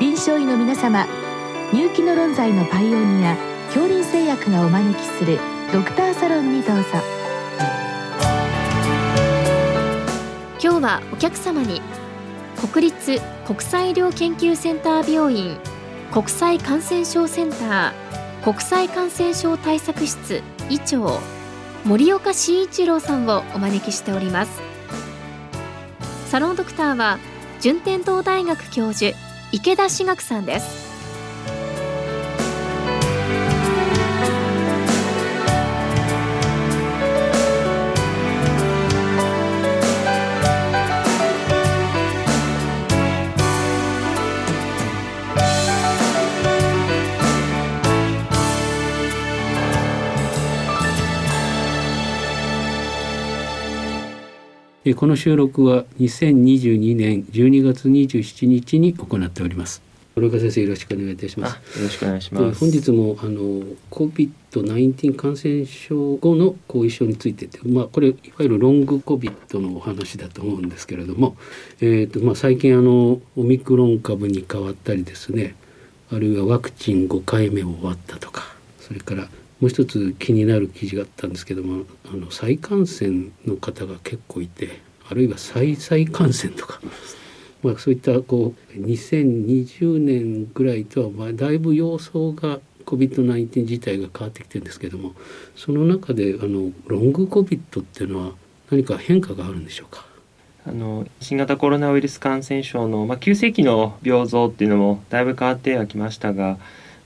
臨床医の皆様入気の論剤のパイオニア恐林製薬がお招きするドクターサロンにどうぞ。今日はお客様に国立国際医療研究センター病院国際感染症センター国際感染症対策室医長森岡慎一郎さんをお招きしております。サロンドクターは順天堂大学教授池田志学さんです。この収録は2022年12月27日に行っております。森岡先生よろしくお願いいたします。よろしくお願いします。本日もあの COVID-19 感染症後の後遺症についてまあこれいわゆるロング COVID のお話だと思うんですけれども、えーとまあ、最近あのオミクロン株に変わったりですねあるいはワクチン5回目を終わったとかそれからもう一つ気になる記事があったんですけどもあの再感染の方が結構いてあるいは再々感染とか、まあ、そういったこう2020年ぐらいとはまあだいぶ様相が COVID-19 自体が変わってきてるんですけどもその中であのロング COVID っていうのは何か変化があるんでしょうか？あの新型コロナウイルス感染症の、まあ、急性期の病像っていうのもだいぶ変わってはきましたが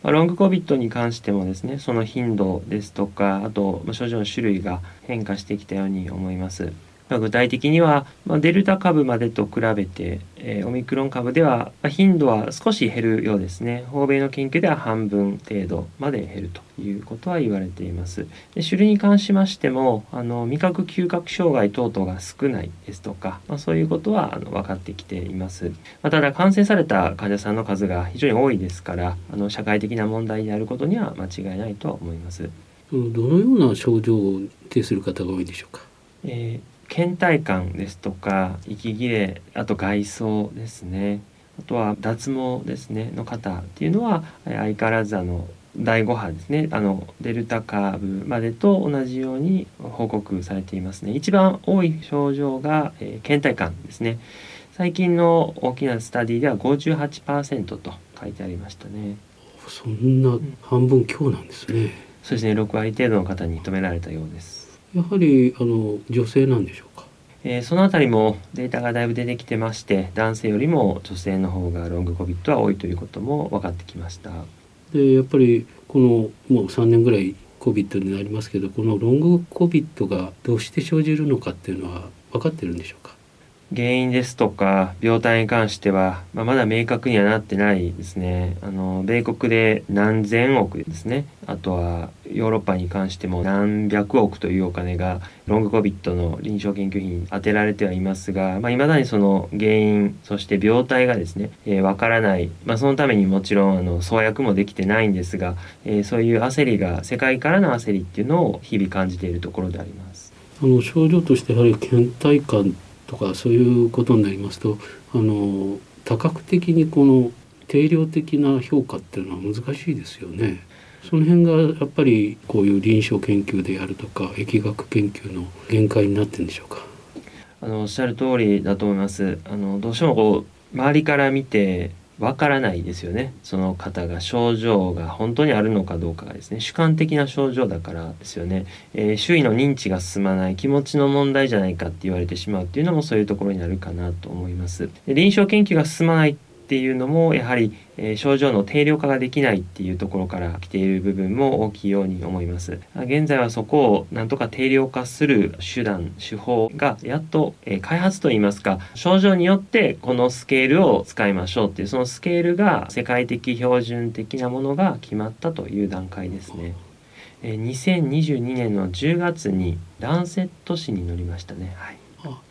ま、ロングコビットに関してもですねその頻度ですとかあと、症状の種類が変化してきたように思います。まあ、具体的には、まあ、デルタ株までと比べて、えー、オミクロン株では、まあ、頻度は少し減るようですね。欧米の研究では半分程度まで減るということは言われています。で種類に関しましてもあの味覚嗅覚障害等々が少ないですとか、まあ、そういうことはあの分かってきています、まあ、ただ感染された患者さんの数が非常に多いですからあの社会的な問題であることには間違いないとは思います。どのような症状を呈する方が多いでしょうか、えー倦怠感ですとか息切れあと外装ですね。あとは脱毛ですねの方っていうのは相変わらずあの第5波ですね。あのデルタ株までと同じように報告されていますね。一番多い症状が、えー、倦怠感ですね。最近の大きなスタディでは58%と書いてありましたね。そんな半分強なんですね、うん、そうですね。6割程度の方に認められたようですやはりあの女性なんでしょうか？えー、そのあたりもデータがだいぶ出てきてまして男性よりも女性の方がロングコビットは多いということも分かってきました。でやっぱりこのもう3年ぐらいコビットになりますけどこのロングコビットがどうして生じるのかっていうのは分かってるんでしょうか？原因ですとか病態に関しては、まあ、まだ明確にはなってないですね。あの米国で何千億ですね。あとはヨーロッパに関しても何百億というお金がロングコビットの臨床研究費に充てられてはいますがい、まあ、未だにその原因そして病態がですねわ、えー、からない、まあ、そのためにもちろんあの創薬もできてないんですが、えー、そういう焦りが世界からの焦りっていうのを日々感じているところであります。あの症状としてやはり倦怠感とかそういうことになりますとあの多角的にこの定量的な評価っていうのは難しいですよね。その辺がやっぱりこういう臨床研究であるとか疫学研究の限界になってるんでしょうか。あのおっしゃる通りだと思います。あのどうしてもこう周りから見てわからないですよね。その方が症状が本当にあるのかどうかがですね。主観的な症状だからですよね、えー、周囲の認知が進まない気持ちの問題じゃないかって言われてしまうっていうのもそういうところになるかなと思います。臨床研究が進まないっていうのもやはり、えー、症状の定量化ができないっていうところから来ている部分も大きいように思います現在はそこをなんとか定量化する手段手法がやっと、えー、開発といいますか症状によってこのスケールを使いましょうっていうそのスケールが世界的標準的なものが決まったという段階ですね。2022年の10月にランセット誌に載りましたね。はい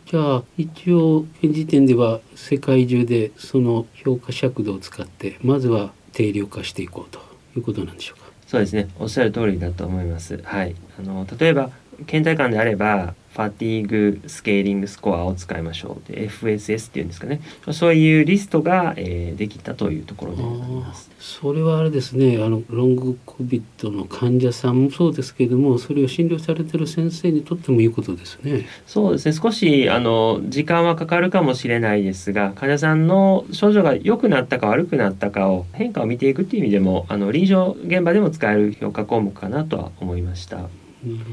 じゃあ一応現時点では世界中でその評価尺度を使ってまずは定量化していこうということなんでしょうか？そうですね。おっしゃる通りだと思います。はい。あの例えば倦怠感であればファティーグスケーリングスコアを使いましょう。で FSS っていうんですかね。そういうリストが、えー、できたというところでそれはあれですね。あのロングコビットの患者さんもそうですけれどもそれを診療されてる先生にとってもいいことですね。そうですね。少しあの時間はかかるかもしれないですが患者さんの症状が良くなったか悪くなったかを変化を見ていくっていう意味でもあの臨床現場でも使える評価項目かなとは思いました。なる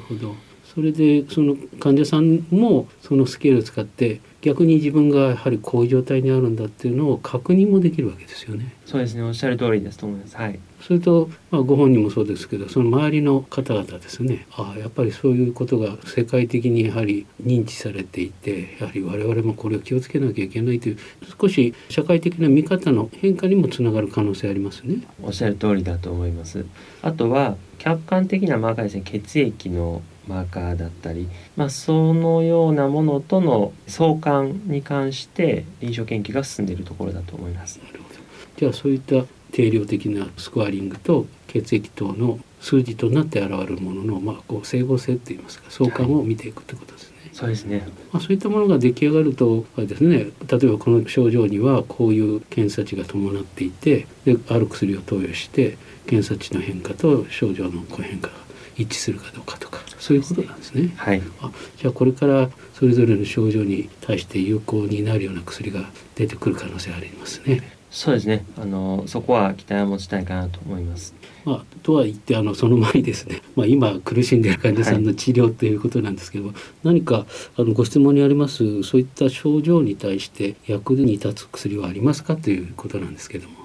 ほどそれでその患者さんもそのスケールを使って逆に自分がやはりこういう状態にあるんだっていうのを確認もできるわけですよね。そうですねおっしゃる通りですと思います。はい。それと、まあ、ご本人もそうですけどその周りの方々ですねああやっぱりそういうことが世界的にやはり認知されていてやはり我々もこれを気をつけなきゃいけないという少し社会的な見方の変化にもつながる可能性ありますね。おっしゃる通りだと思います。あとは客観的なマーカーですね血液のマーカーだったり、まあ、そのようなものとの相関に関して臨床研究が進んでいるところだと思います。なるほどじゃあそういった定量的なスコアリングと血液等の数字となって現れるものの、まあ、こう整合性といいますか相関を見ていくということですね。はい、そうですね、まあ、そういったものが出来上がるとですね例えばこの症状にはこういう検査値が伴っていてである薬を投与して検査値の変化と症状の変化が一致するかどうかとかそういうことなんですね。はい、あじゃあこれからそれぞれの症状に対して有効になるような薬が出てくる可能性ありますね。そうですね。あのそこは期待を持ちたいかなと思います。まあ、とは言ってあのその前にですね、まあ、今苦しんでいる患者さんの治療ということなんですけども、はい、何かあのご質問にありますそういった症状に対して役に立つ薬はありますかということなんですけども。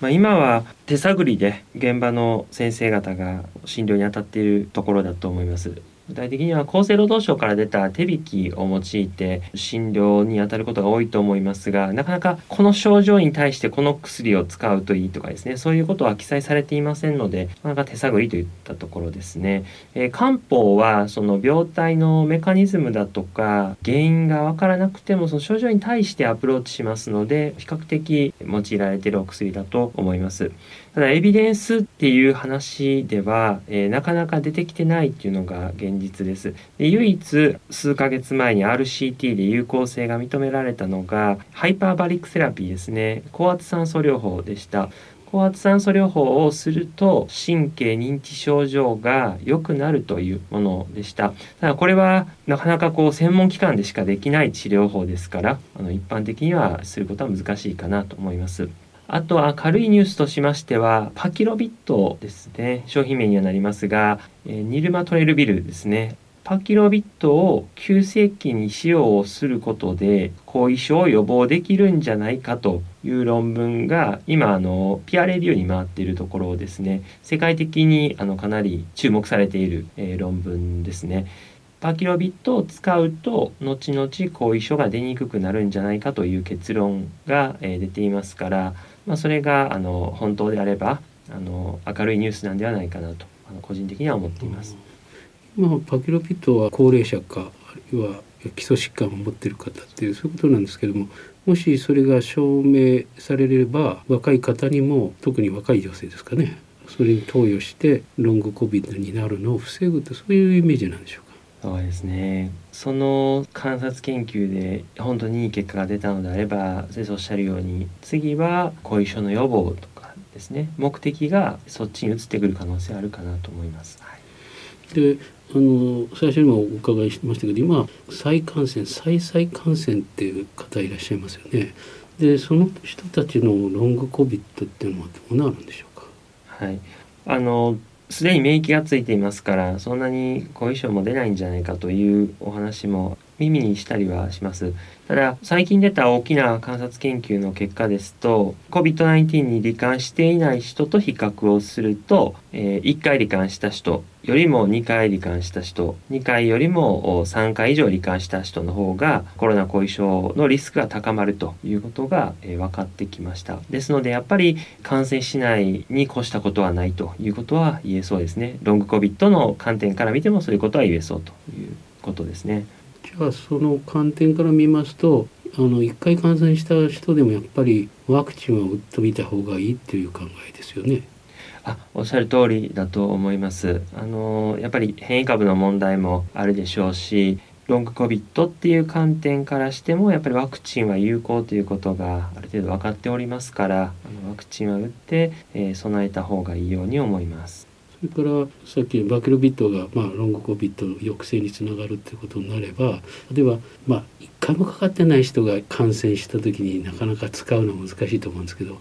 まあ、今は手探りで現場の先生方が診療に当たっているところだと思います。具体的には厚生労働省から出た手引きを用いて診療に当たることが多いと思いますがなかなかこの症状に対してこの薬を使うといいとかですねそういうことは記載されていませんのでなかなか手探りといったところですね、えー、漢方はその病態のメカニズムだとか原因がわからなくてもその症状に対してアプローチしますので比較的用いられているお薬だと思います。ただエビデンスっていう話では、えー、なかなか出てきてないっていうのが現実です。で唯一数ヶ月前に RCT で有効性が認められたのがハイパーバリックセラピーですね高圧酸素療法でした。高圧酸素療法をすると神経認知症状が良くなるというものでした。ただこれはなかなかこう専門機関でしかできない治療法ですからあの一般的にはすることは難しいかなと思います。あとは軽いニュースとしましては、パキロビットですね。商品名にはなりますが、えー、ニルマトレルビルですね。パキロビットを急性期に使用をすることで後遺症を予防できるんじゃないかという論文が今あのピアレビューに回っているところですね世界的にあのかなり注目されている、えー、論文ですね。パキロビットを使うと後々後遺症が出にくくなるんじゃないかという結論が、えー、出ていますからまあ、それがあの本当であればあの明るいニュースなんではないかなとあの個人的には思っています。まあ、パキロピットは高齢者かあるいは基礎疾患を持っている方っていうそういうことなんですけどももしそれが証明されれば若い方にも特に若い女性ですかねそれに投与してロングコビッドになるのを防ぐとそういうイメージなんでしょうか？そうですねその観察研究で本当にいい結果が出たのであれば先生おっしゃるように次は後遺症の予防とかですね目的がそっちに移ってくる可能性あるかなと思います。はい、であの最初にもお伺いしましたけど今再感染再々感染っていう方いらっしゃいますよね。でその人たちのロングコビットっていうのはどうなるんでしょうか？はいあのすでに免疫がついていますからそんなに後遺症も出ないんじゃないかというお話も耳にしたりはします。ただ最近出た大きな観察研究の結果ですと COVID-19 に罹患していない人と比較をすると、えー、1回罹患した人よりも2回罹患した人2回よりも3回以上罹患した人の方がコロナ後遺症のリスクが高まるということが、えー、分かってきましたですのでやっぱり感染しないに越したことはないということは言えそうですねロングコビットの観点から見てもそういうことは言えそうということですね。じゃあその観点から見ますとあの1回感染した人でもやっぱりワクチンは打ってみた方がいいっていう考えですよね。あおっしゃる通りだと思いますあのやっぱり変異株の問題もあるでしょうしロングコビットっていう観点からしてもやっぱりワクチンは有効ということがある程度分かっておりますからあのワクチンは打って、えー、備えた方がいいように思います。それからさっきバケロビットが、まあ、ロングコビットの抑制につながるっていうことになれば例えば、まあ、1回もかかってない人が感染した時になかなか使うのは難しいと思うんですけど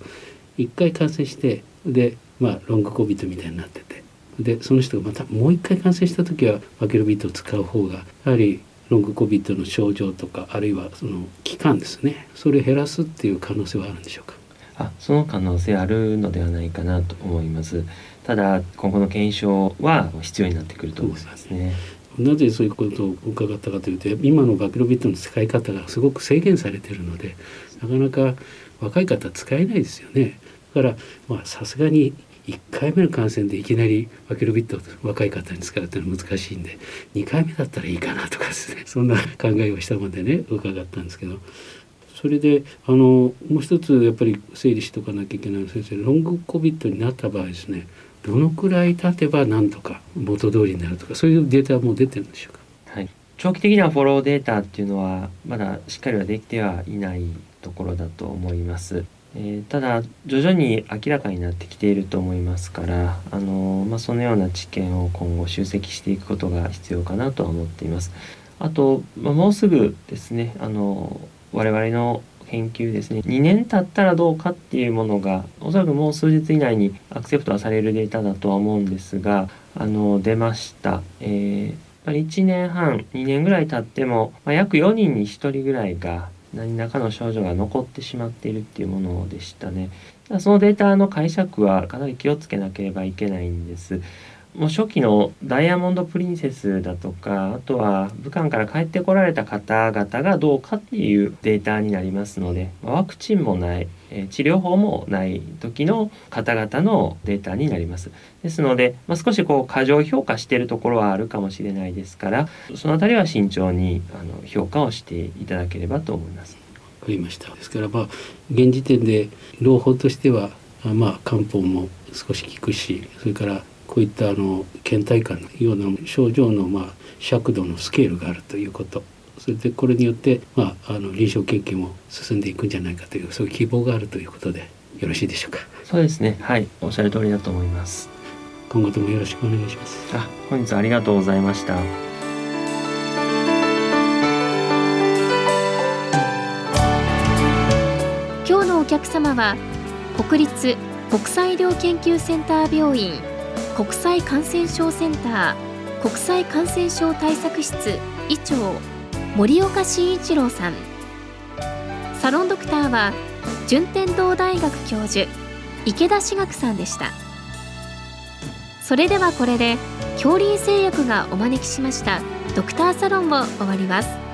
1回感染してで、まあ、ロングコビットみたいになっててでその人がまたもう1回感染した時はバケロビットを使う方がやはりロングコビットの症状とかあるいはその期間ですねそれを減らすっていう可能性はあるんでしょうか？あその可能性あるのではないかなと思います。ただ今後の検証は必要になってくると思いますね。なぜそういうことを伺ったかというと今のバケロビットの使い方がすごく制限されているのでなかなか若い方使えないですよね。だからまあさすがに1回目の感染でいきなりバケロビット若い方に使うっていうのは難しいんで2回目だったらいいかなとかですね。そんな考えをしたまでね伺ったんですけど。それであのもう一つやっぱり整理しておかなきゃいけないの先生ロングコビットになった場合ですね。どのくらい経てばなんとか元通りになるとかそういうデータはもう出てるんでしょうか、はい、長期的なフォローデータっていうのはまだしっかりはできてはいないところだと思います。えー、ただ徐々に明らかになってきていると思いますから、あのまあ、そのような知見を今後集積していくことが必要かなとは思っています。あと、まあ、もうすぐですねあの我々の研究ですね2年経ったらどうかっていうものがおそらくもう数日以内にアクセプトはされるデータだとは思うんですがあの出ました。えー、1年半2年ぐらい経っても、まあ、約4人に1人ぐらいが何らかの症状が残ってしまっているっていうものでしたね。そのデータの解釈はかなり気をつけなければいけないんです。もう初期のダイヤモンド・プリンセスだとかあとは武漢から帰ってこられた方々がどうかっていうデータになりますのでワクチンもない治療法もない時の方々のデータになります。ですので、まあ、少しこう過剰評価しているところはあるかもしれないですからその辺りは慎重にあの評価をしていただければと思います。わかりましたですからまあ現時点で朗報としてはまあ漢方も少し効くしそれからこういったあの倦怠感のような症状のまあ尺度のスケールがあるということ。それでこれによって、まあ、あの臨床研究も進んでいくんじゃないかというそういう希望があるということでよろしいでしょうか。そうですね。はい。おっしゃる通りだと思います。今後ともよろしくお願いします。あ本日ありがとうございました。今日のお客様は国立国際医療研究センター病院国際感染症センター国際感染症対策室医長森岡慎一郎さん。サロンドクターは順天堂大学教授池田志学さんでした。それではこれで恐竜製薬がお招きしましたドクターサロンを終わります。